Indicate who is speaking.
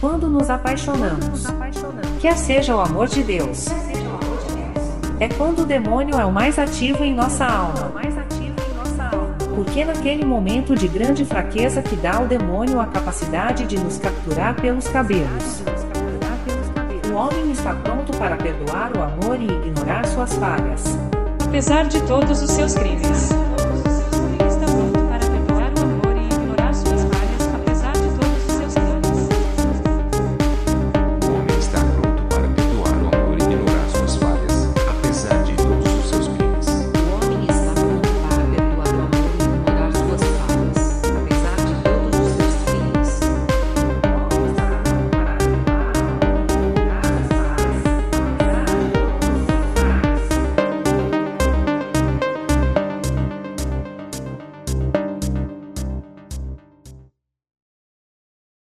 Speaker 1: Quando nos apaixonamos, quer seja o amor de Deus, é quando o demônio é o mais ativo em nossa alma. Porque naquele momento de grande fraqueza que dá ao demônio a capacidade de nos capturar pelos cabelos. O homem está pronto para perdoar o amor e ignorar suas falhas.
Speaker 2: Apesar de todos os seus crimes.